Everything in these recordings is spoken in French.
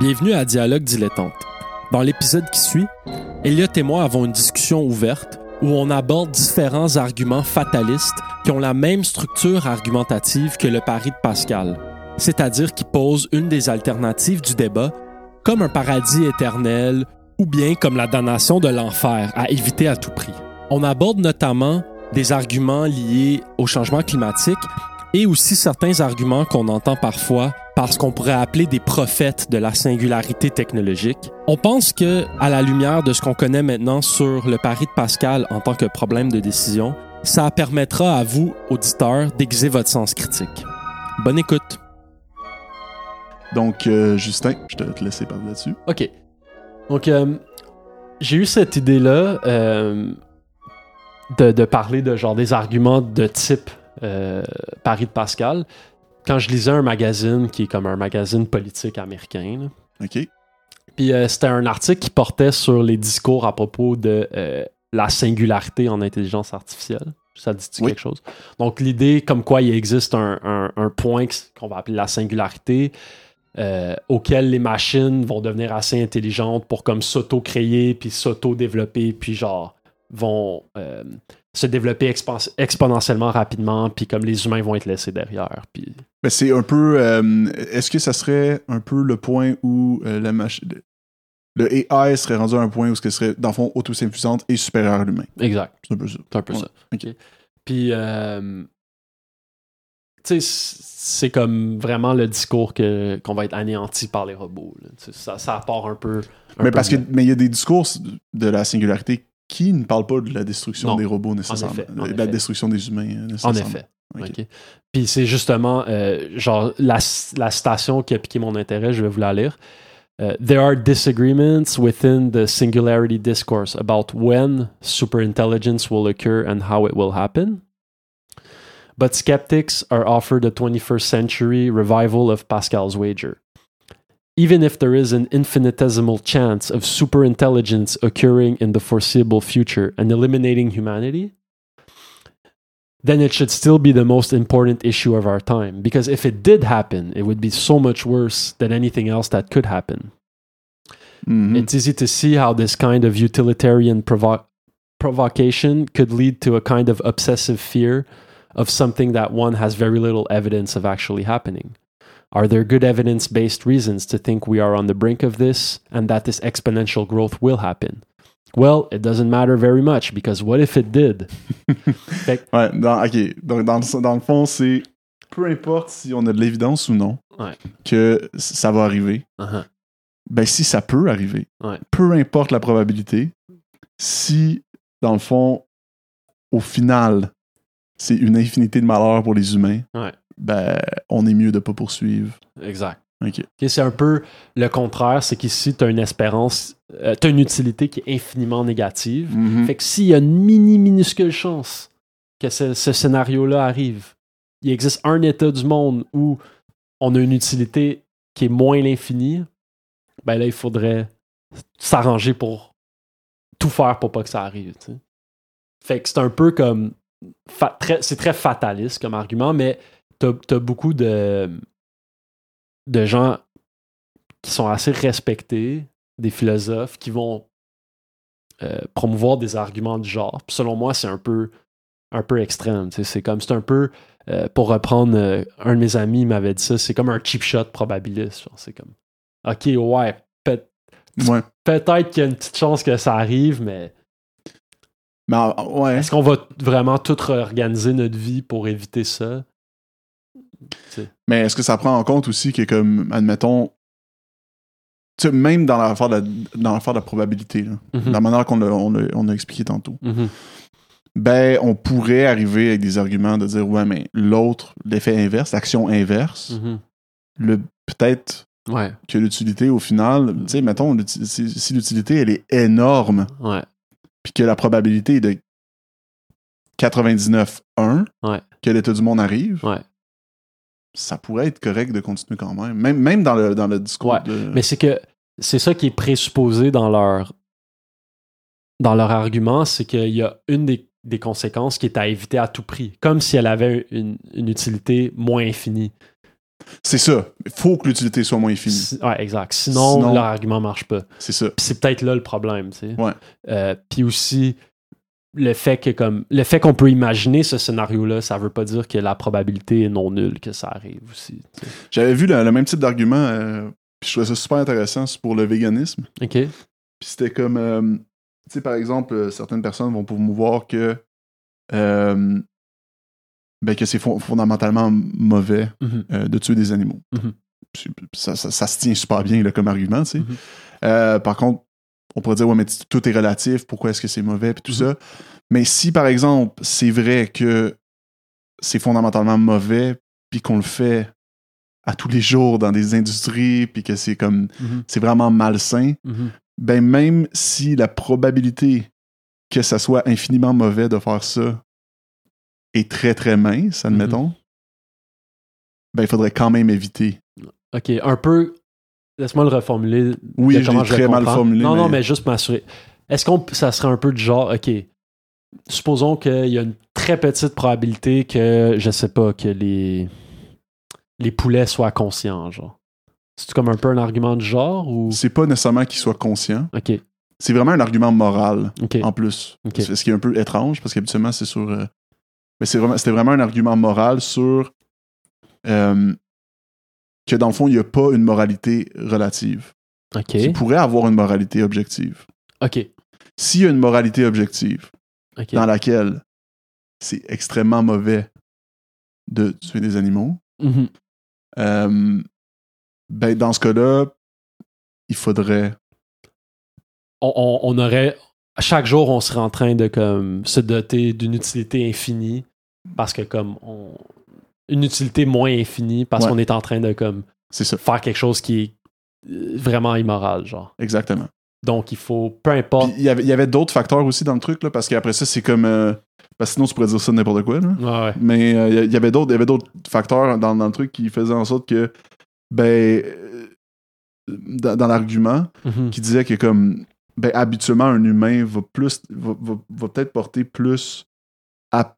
Bienvenue à Dialogue dilettante. Dans l'épisode qui suit, Elliot et moi avons une discussion ouverte où on aborde différents arguments fatalistes qui ont la même structure argumentative que le pari de Pascal, c'est-à-dire qui posent une des alternatives du débat comme un paradis éternel ou bien comme la damnation de l'enfer à éviter à tout prix. On aborde notamment des arguments liés au changement climatique et aussi certains arguments qu'on entend parfois par ce qu'on pourrait appeler des prophètes de la singularité technologique. On pense que, à la lumière de ce qu'on connaît maintenant sur le pari de Pascal en tant que problème de décision, ça permettra à vous, auditeurs, d'aiguiser votre sens critique. Bonne écoute. Donc, euh, Justin, je te te laisser parler là-dessus. OK. Donc, euh, j'ai eu cette idée-là euh, de, de parler de genre des arguments de type euh, Paris de Pascal quand je lisais un magazine qui est comme un magazine politique américain. là. OK. Puis euh, c'était un article qui portait sur les discours à propos de euh, la singularité en intelligence artificielle. Ça dit Oui. quelque chose? Donc l'idée comme quoi il existe un, un- un point qu'on va appeler la singularité euh, auquel les machines vont devenir assez intelligentes pour comme s'auto-créer puis s'auto-développer puis genre vont se développer exponentiellement rapidement puis comme les humains vont être laissés derrière. Puis Ben, c'est un peu. euh, Est-ce que ça serait un peu le point où euh, la machine. Le AI serait rendu à un point où ce serait, dans le fond, autosuffisante et supérieure à l'humain? exact. C'est un peu ça. C'est un peu Ouais. ça. Ok. Puis, euh, tu sais, c'est comme vraiment le discours que, qu'on va être anéanti par les robots. Ça, ça part un peu. un Mais peu parce que mais il y a des discours de la singularité qui ne parlent pas de la destruction Non. des robots nécessairement. effet, en de la effet. destruction des humains euh, En nécessairement. effet. Ok. Ok. Puis c'est justement, euh, genre, la, la citation qui a piqué mon intérêt, je vais vous la lire. Euh, There are disagreements within the singularity discourse about when superintelligence will occur and how it will happen. But skeptics are offered a 21st century revival of Pascal's wager. Even if there is an infinitesimal chance of superintelligence occurring in the foreseeable future and eliminating humanity, then it should still be the most important issue of our time. Because if it did happen, it would be so much worse than anything else that could happen. Mhm. It's easy to see how this kind of utilitarian provo- provocation could lead to a kind of obsessive fear of something that one has very little evidence of actually happening. Are there good evidence based reasons to think we are on the brink of this and that this exponential growth will happen? Well, it doesn't matter very much because what if it did? Ouais, dans, ok. Donc, dans, le- dans le fond, c'est peu importe si on a de l'évidence ou non Ouais. que ça va arriver, Uh-huh. ben si ça peut arriver, Ouais. peu importe la probabilité, si, dans le fond, au final, c'est une infinité de malheurs pour les humains, Ouais. Ben on est mieux de pas poursuivre. Exact. Ok. C'est un peu le contraire, c'est qu'ici, tu as une espérance, euh, tu as une utilité qui est infiniment négative. Mhm. Fait que s'il y a une mini minuscule chance que ce, ce scénario-là arrive, il existe un état du monde où on a une utilité qui est moins l'infini, ben là, il faudrait s'arranger pour tout faire pour pas que ça arrive. Fait que c'est un peu comme. c'est très fataliste comme argument, mais t'as as beaucoup de, de gens qui sont assez respectés, des philosophes qui vont euh, promouvoir des arguments du genre. Puis selon moi, c'est un peu, un peu extrême. C'est comme, c'est un peu, euh, pour reprendre, euh, un de mes amis m'avait dit ça, c'est comme un cheap shot probabiliste. genre. C'est comme, ok, ouais, peut- Ouais. peut-être qu'il y a une petite chance que ça arrive, mais Mais ouais. est-ce qu'on va vraiment tout réorganiser notre vie pour éviter ça? Mais est-ce que ça prend en compte aussi que, comme, admettons, même dans l'affaire de, la- de la probabilité, là, Mhm. la manière qu'on on a, on a expliqué tantôt, Mhm. ben, on pourrait arriver avec des arguments de dire, ouais, mais l'autre, l'effet inverse, l'action inverse, Mhm. le peut-être Ouais, que l'utilité, au final, tu sais, mettons, si, si l'utilité, elle est énorme, puis que la probabilité est de 99,1 Ouais. que l'état du monde arrive, ouais. Ça pourrait être correct de continuer quand même. Même, même dans, le, dans le discours Ouais, de... Mais c'est que c'est ça qui est présupposé dans leur dans leur argument, c'est qu'il y a une des, des conséquences qui est à éviter à tout prix, comme si elle avait une, une utilité moins infinie. C'est ça. Il faut que l'utilité soit moins finie. Si- ouais, exact. Sinon, Sinon- leur argument marche pas. C'est ça. C'est peut-être là le problème, tu sais. Ouais. Euh, puis aussi, le fait que comme le fait qu'on peut imaginer ce scénario-là, ça veut pas dire que la probabilité est non nulle que ça arrive aussi. J'avais vu le, le même type d'argument, euh, puis je trouvais ça super intéressant, pour le véganisme. OK? Puis c'était comme, euh, tu sais, par exemple, euh, certaines personnes vont promouvoir que, euh, ben, que c'est fon- fondamentalement mauvais Mhm. de tuer des animaux. Mhm. Ça, ça- ça se tient super bien là, comme argument, tu sais. Mhm. Par contre, on pourrait dire, ouais, mais tout est relatif, pourquoi est-ce que c'est mauvais, puis tout Mhm. ça. Mais si, par exemple, c'est vrai que c'est fondamentalement mauvais, puis qu'on le fait à tous les jours dans des industries, puis que c'est comme, Mhm. c'est vraiment malsain, Mhm. ben même si la probabilité que ça soit infiniment mauvais de faire ça est très très mince, admettons, ben il faudrait quand même éviter. OK, un peu. Laisse-moi le reformuler. Oui, je l'ai très mal formulé, Non, non, mais- juste m'assurer. Est-ce qu'on ça serait un peu de genre, OK, supposons qu'il y a une très petite probabilité que, je sais pas, que les, les poulets soient conscients, genre. C'est comme un peu un argument de genre ou? C'est pas nécessairement qu'il soit conscient, OK, c'est vraiment un argument moral OK. en plus. Ok. C'est- Ce qui est un peu étrange? Parce qu'habituellement c'est sur. euh, Mais c'est vraiment, c'était vraiment un argument moral sur euh, que dans le fond il n'y a pas une moralité relative. OK. Il pourrait avoir une moralité objective. OK. S'il y a une moralité objective dans laquelle c'est extrêmement mauvais de tuer des animaux, Mhm. euh, ben dans ce cas-là, il faudrait. on, on- on aurait. Chaque jour, on serait en train de comme, se doter d'une utilité infinie parce que, comme, on, une utilité moins infinie parce Ouais. qu'on est en train de comme, C'est ça, faire quelque chose qui est euh, vraiment immoral, genre. exactement. Donc, il faut, peu importe. Il y avait, d'autres facteurs aussi dans le truc, là, parce qu'après ça, c'est comme. euh, parce que sinon, tu pourrais dire ça n'importe quoi. Là. Ouais, ouais. Mais euh, il y avait d'autres il y avait d'autres facteurs dans, dans le truc qui faisaient en sorte que, ben, dans, dans l'argument, Mhm. qui disait que, comme, ben, habituellement, un humain va plus. va, va- va peut-être porter plus à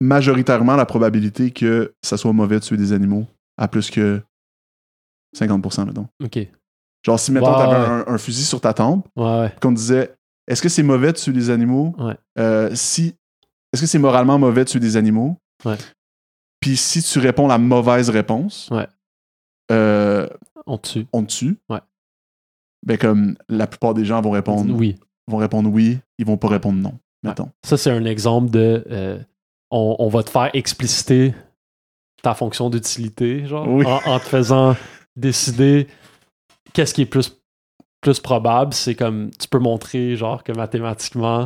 majoritairement la probabilité que ça soit mauvais de tuer des animaux à plus que 50%, mettons. OK. Genre, si, mettons, Ouais, t'avais ouais. un, un fusil sur ta tempe, Ouais, ouais. qu'on disait est-ce que c'est mauvais de tuer des animaux? Euh, si est-ce que c'est moralement mauvais de tuer des animaux? Puis si tu réponds la mauvaise réponse euh, On tue. on te tue? Ouais. ben comme la plupart des gens vont répondre Oui. vont répondre oui ils vont pas répondre non mettons Ça, c'est un exemple de. euh, on, on va te faire expliciter ta fonction d'utilité, genre, Oui. en, en te faisant décider qu'est-ce qui est plus, plus probable. C'est comme. Tu peux montrer, genre, que mathématiquement,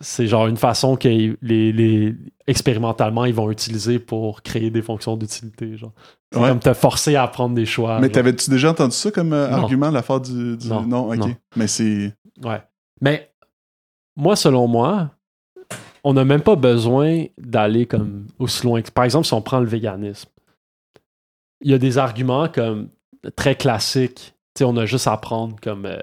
c'est genre une façon que les, les- expérimentalement ils vont utiliser pour créer des fonctions d'utilité, genre. C'est Ouais. comme te forcer à prendre des choix. mais t'avais-tu déjà entendu ça comme euh, argument l'affaire du, du- Non. ok Non. mais c'est Ouais. Mais moi, selon moi, on n'a même pas besoin d'aller comme aussi loin. Par exemple, si on prend le véganisme, il y a des arguments comme très classiques. Tu sais, on a juste à prendre comme euh,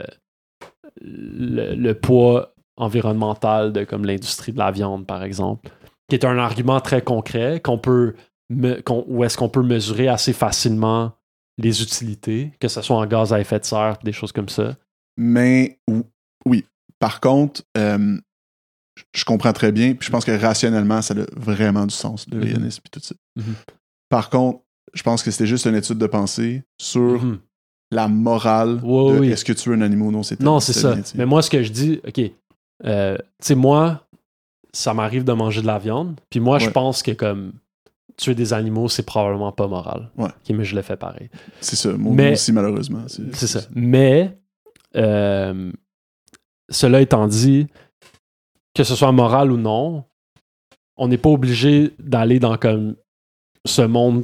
le, poids environnemental de comme l'industrie de la viande, par exemple, qui est un argument très concret qu'on peut me- où est-ce qu'on peut mesurer assez facilement les utilités, que ce soit en gaz à effet de serre, des choses comme ça. mais ou- oui par contre euh, je comprends très bien puis je pense que rationnellement ça a vraiment du sens le Mhm. véganisme et tout ça Mhm. par contre je pense que c'était juste une étude de pensée sur Mhm. la morale de oui. est-ce que tu veux un animal ou non c'est Non, c'est ça. bien. Mais moi, ce que je dis, OK, euh, tu sais, moi, ça m'arrive de manger de la viande, puis moi, je pense que comme tuer des animaux, c'est probablement pas moral. Ouais. Mais je le fais pareil. c'est ça moi, Mais- aussi malheureusement c'est C'est ça. Mais, euh, cela étant dit, que ce soit moral ou non, on n'est pas obligé d'aller dans comme ce monde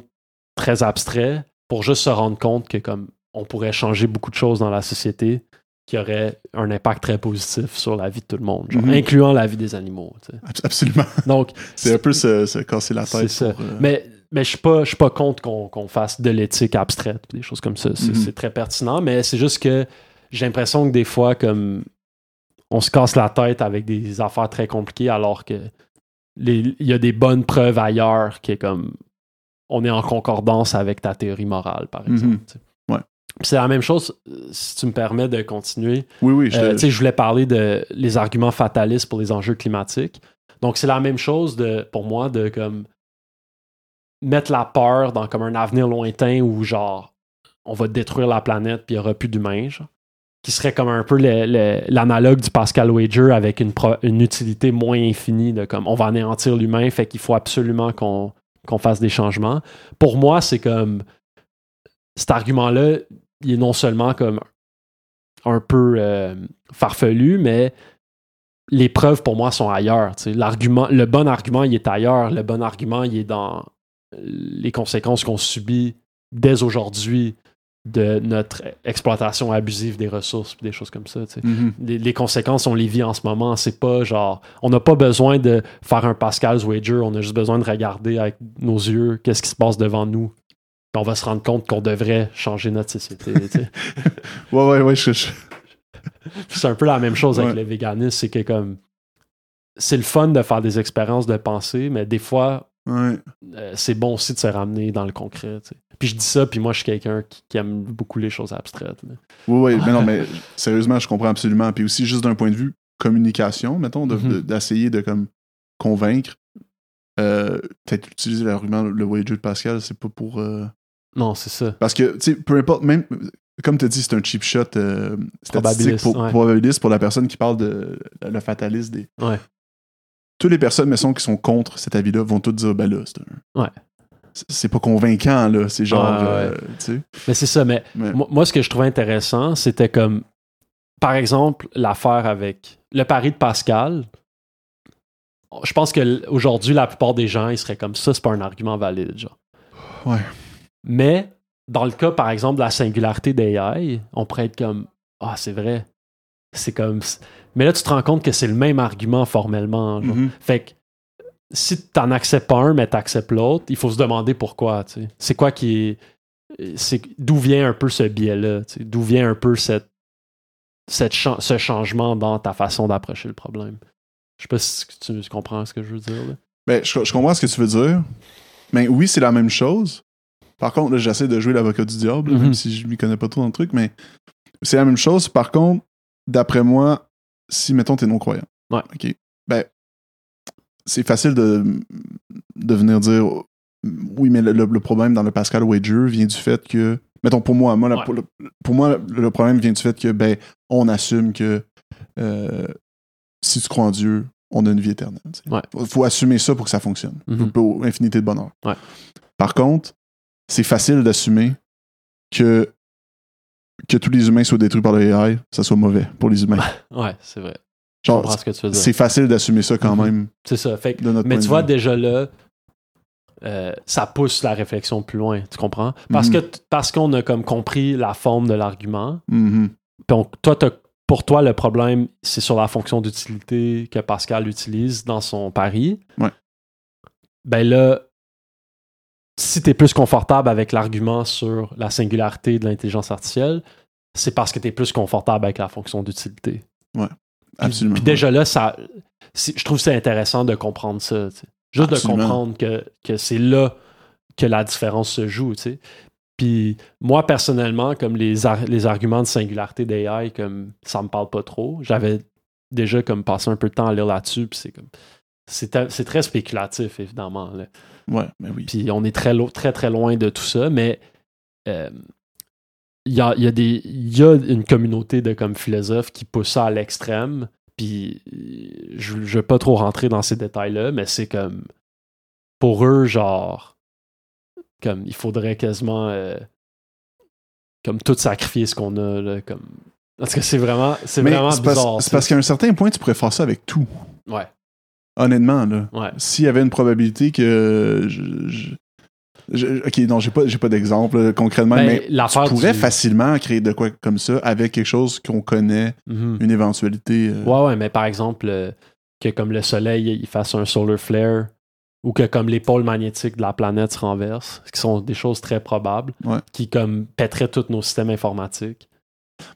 très abstrait pour juste se rendre compte que comme on pourrait changer beaucoup de choses dans la société qui auraient un impact très positif sur la vie de tout le monde, genre, Mhm. incluant la vie des animaux. tu sais. Abs- absolument Donc, c'est un peu se, se casser la tête ça. pour, euh, Mais, mais je suis pas, je suis pas contre qu'on fasse de l'éthique abstraite, des choses comme ça. C'est Mhm. c'est très pertinent, mais c'est juste que j'ai l'impression que des fois, comme on se casse la tête avec des affaires très compliquées, alors que il y a des bonnes preuves ailleurs qui est comme on est en concordance avec ta théorie morale, par exemple. Mhm. Ouais. Puis C'est la même chose, si tu me permets de continuer. Oui, oui, je Euh, je voulais parler de les arguments fatalistes pour les enjeux climatiques. Donc, c'est la même chose de, pour moi de comme mettre la peur dans comme un avenir lointain où genre on va détruire la planète puis il n'y aura plus d'humains, genre. Qui serait comme un peu l'analogue du Pascal Wager avec une, utilité moins infinie de comme on va anéantir l'humain, fait qu'il faut absolument qu'on fasse des changements. Pour moi, c'est comme cet argument-là, il est non seulement comme un peu euh, farfelu, mais les preuves pour moi sont ailleurs. L'argument, le bon argument, il est ailleurs. Le bon argument, il est dans les conséquences qu'on subit dès aujourd'hui de notre exploitation abusive des ressources, des choses comme ça. tu sais. Mhm. Les, les conséquences, on les vit en ce moment. C'est pas genre, on n'a pas besoin de faire un Pascal's Wager. On a juste besoin de regarder avec nos yeux qu'est-ce qui se passe devant nous. Puis on va se rendre compte qu'on devrait changer notre société. tu sais. Ouais, ouais, ouais. je- je- c'est un peu la même chose avec le véganisme, c'est que comme c'est le fun de faire des expériences de pensée, mais des fois ouais. euh, c'est bon aussi de se ramener dans le concret. tu sais. Puis je dis ça, puis moi je suis quelqu'un qui, qui aime beaucoup les choses abstraites. mais- Oui, oui, mais non, mais sérieusement, je comprends absolument. Puis aussi, juste d'un point de vue communication, mettons, de- Mhm. de- d'essayer de, comme convaincre. euh, Peut-être utiliser l'argument, le wager de Pascal, c'est pas pour. euh, Non, c'est ça. Parce que, tu sais, peu importe, même. Comme tu as dit, c'est un cheap shot euh, statistique Probabiliste, pour, ouais. probabiliste pour la personne qui parle de le fataliste des. Ouais. Toutes les personnes, mettons, qui sont contre cet avis-là vont toutes dire, ben là, c'est un. Ouais. C'est- pas convaincant, là. C'est genre. Ouais. euh, tu sais. Mais c'est ça, mais Mais- moi, moi, ce que je trouvais intéressant, c'était comme par exemple l'affaire avec le pari de Pascal. Je pense que aujourd'hui, la plupart des gens, ils seraient comme ça, c'est pas un argument valide, genre. Ouais. Mais dans le cas, par exemple, de la singularité d'AI, on pourrait être comme Ah, c'est vrai. C'est comme. Mais là, tu te rends compte que c'est le même argument formellement. genre. Mhm. Fait que si t'en acceptes pas un, mais t'acceptes l'autre, il faut se demander pourquoi. tu sais. C'est quoi qui est. c'est D'où vient un peu ce biais-là? tu sais? D'où vient un peu cette, cette cha- ce changement dans ta façon d'approcher le problème? Je sais pas si tu, tu comprends ce que je veux dire. là. Ben, je, je comprends ce que tu veux dire. Mais oui, c'est la même chose. Par contre, là, j'essaie de jouer l'avocat du diable, Mhm. même si je m'y connais pas trop dans le truc, mais c'est la même chose. Par contre, d'après moi, si, mettons, t'es non-croyant. Ouais. OK. Ben, c'est facile de, de venir dire oui, mais le, problème dans le Pascal Wager vient du fait que. Mettons, pour moi, moi la- Ouais. pour, le, pour moi, le, problème vient du fait que, ben, on assume que euh, si tu crois en Dieu, on a une vie éternelle. Ouais. Faut, faut assumer ça pour que ça fonctionne. Mhm. Pour infinité de bonheur. Ouais. Par contre, c'est facile d'assumer que que tous les humains soient détruits par le AI, ça soit mauvais pour les humains. Ouais, c'est vrai. Je Genre, comprends ce que tu veux dire. c'est facile d'assumer ça quand Mhm. même C'est ça. Fait que- mais tu vois, déjà là, euh, ça pousse la réflexion plus loin. Tu comprends? Parce Mhm. que parce qu'on a comme compris la forme de l'argument, Mhm. On- toi, pour toi, le problème, c'est sur la fonction d'utilité que Pascal utilise dans son pari. Ouais. Ben là, si tu es plus confortable avec l'argument sur la singularité de l'intelligence artificielle, c'est parce que tu es plus confortable avec la fonction d'utilité. Puis- Absolument. Puis déjà là, ça, je trouve que c'est intéressant de comprendre ça. Juste Absolument. de comprendre que, que c'est là que la différence se joue. Puis moi, personnellement, comme les, ar- les arguments de singularité d'AI, comme ça me parle pas trop. J'avais déjà comme passé un peu de temps à lire là-dessus, puis c'est comme. C'est très spéculatif, évidemment. là. Ouais, mais oui. Puis on est très, lo- très, très loin de tout ça, mais euh, il y, a, y, a des- y a une communauté de comme philosophes qui poussent ça à l'extrême. Puis euh, je ne vais pas trop rentrer dans ces détails-là, mais c'est comme. Pour eux, genre. Comme il faudrait quasiment. euh, comme tout sacrifier ce qu'on a. Là, comme... Parce que c'est vraiment, c'est vraiment c'est parce, bizarre. c'est parce qu'à un certain point, tu pourrais faire ça avec tout. Ouais, Honnêtement, là. ouais. S'il y avait une probabilité que. Je, je- je- ok, non, j'ai pas, j'ai pas d'exemple là, concrètement, Ben, mais tu pourrais du- facilement créer de quoi comme ça avec quelque chose qu'on connaît, Mhm. une éventualité. euh, Ouais, ouais, mais par exemple, euh, que comme le soleil il fasse un solar flare ou que comme les pôles magnétiques de la planète se renversent, qui sont des choses très probables, Ouais. qui comme pèteraient tous nos systèmes informatiques.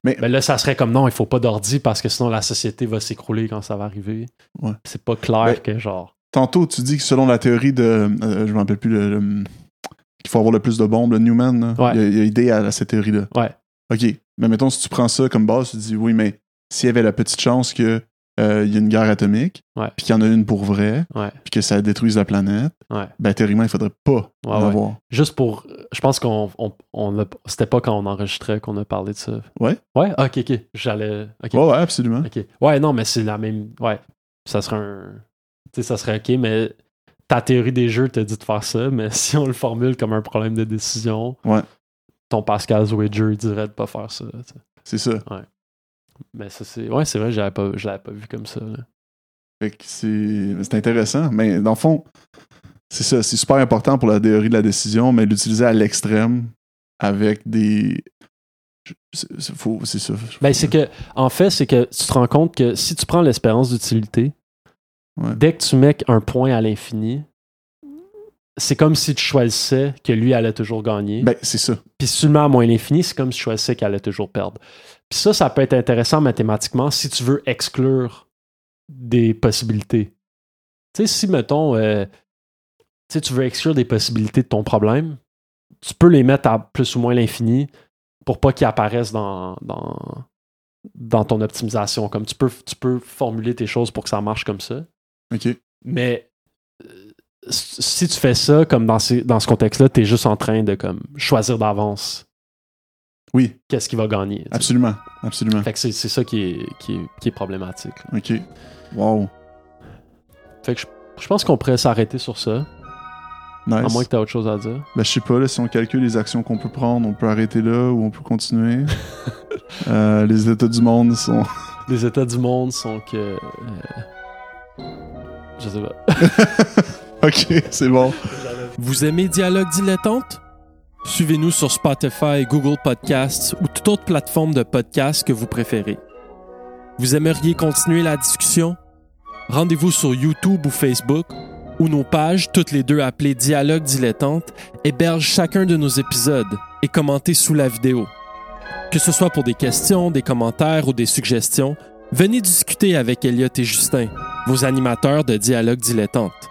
Mais- Ben là, ça serait comme non, il faut pas d'ordi parce que sinon la société va s'écrouler quand ça va arriver. Ouais. C'est pas clair que genre. Tantôt, tu dis que selon la théorie de. euh, je me rappelle plus le. le- qu'il faut avoir le plus de bombes, le Newman, là, Ouais. il, a, il a idée à, à cette théorie-là. Ouais. OK. Mais mettons, si tu prends ça comme base, tu te dis, oui, mais s'il y avait la petite chance que euh, il y a une guerre atomique, Ouais. puis qu'il y en a une pour vrai, Ouais. puis que ça détruise la planète, Ouais. ben théoriquement, il faudrait pas Ouais, en ouais. avoir. Juste pour. Je pense qu'on. On, on C'était pas quand on enregistrait qu'on a parlé de ça. Ouais. Ouais? Ah, ok, ok. J'allais. Ouais, ouais, absolument. Ok. Ouais, non, mais c'est la même. Ouais. Ça serait un. Tu sais, ça serait ok, mais ta théorie des jeux te dit de faire ça, mais si on le formule comme un problème de décision, Ouais. ton Pascal Wager dirait de pas faire ça. C'est ça. Mais ça, c'est. Ouais, c'est vrai, je l'avais pas vu comme ça. là. Fait que c'est c'est intéressant. Mais dans le fond, c'est ça. C'est super important pour la théorie de la décision, mais l'utiliser à l'extrême avec des. C'est faut- c'est ça. Ben, c'est que, en fait, c'est que tu te rends compte que si tu prends l'espérance d'utilité, Ouais. dès que tu mets un point à l'infini, c'est comme si tu choisissais que lui allait toujours gagner. Ben, c'est ça. Puis si tu le mets à moins l'infini, c'est comme si tu choisissais qu'elle allait toujours perdre. Puis ça, ça peut être intéressant mathématiquement si tu veux exclure des possibilités. Tu sais, si, mettons, euh, tu veux exclure des possibilités de ton problème, tu peux les mettre à plus ou moins l'infini pour pas qu'ils apparaissent dans, dans, dans ton optimisation. Comme tu peux, tu peux formuler tes choses pour que ça marche comme ça. OK. Mais euh, si tu fais ça, comme dans, ces- dans ce contexte-là, tu es juste en train de comme, choisir d'avance Oui, qu'est-ce qui va gagner. absolument. Absolument. Fait que c'est c'est ça qui est, qui est, qui est problématique. là. OK. Wow. Fait que je, je pense qu'on pourrait s'arrêter sur ça, Nice. à moins que tu autre chose à dire. Ben, je sais pas, là, si on calcule les actions qu'on peut prendre, on peut arrêter là ou on peut continuer. Euh, les états du monde sont. Les états du monde sont que. euh, je sais pas. ok, c'est bon. Vous aimez Dialogue Dilettante? Suivez-nous sur Spotify, Google Podcasts ou toute autre plateforme de podcast que vous préférez. Vous aimeriez continuer la discussion? Rendez-vous sur YouTube ou Facebook, où nos pages, toutes les deux appelées Dialogue Dilettante, hébergent chacun de nos épisodes et commentez sous la vidéo. Que ce soit pour des questions, des commentaires ou des suggestions, venez discuter avec Elliot et Justin, vos animateurs de Dialogue Dilettante.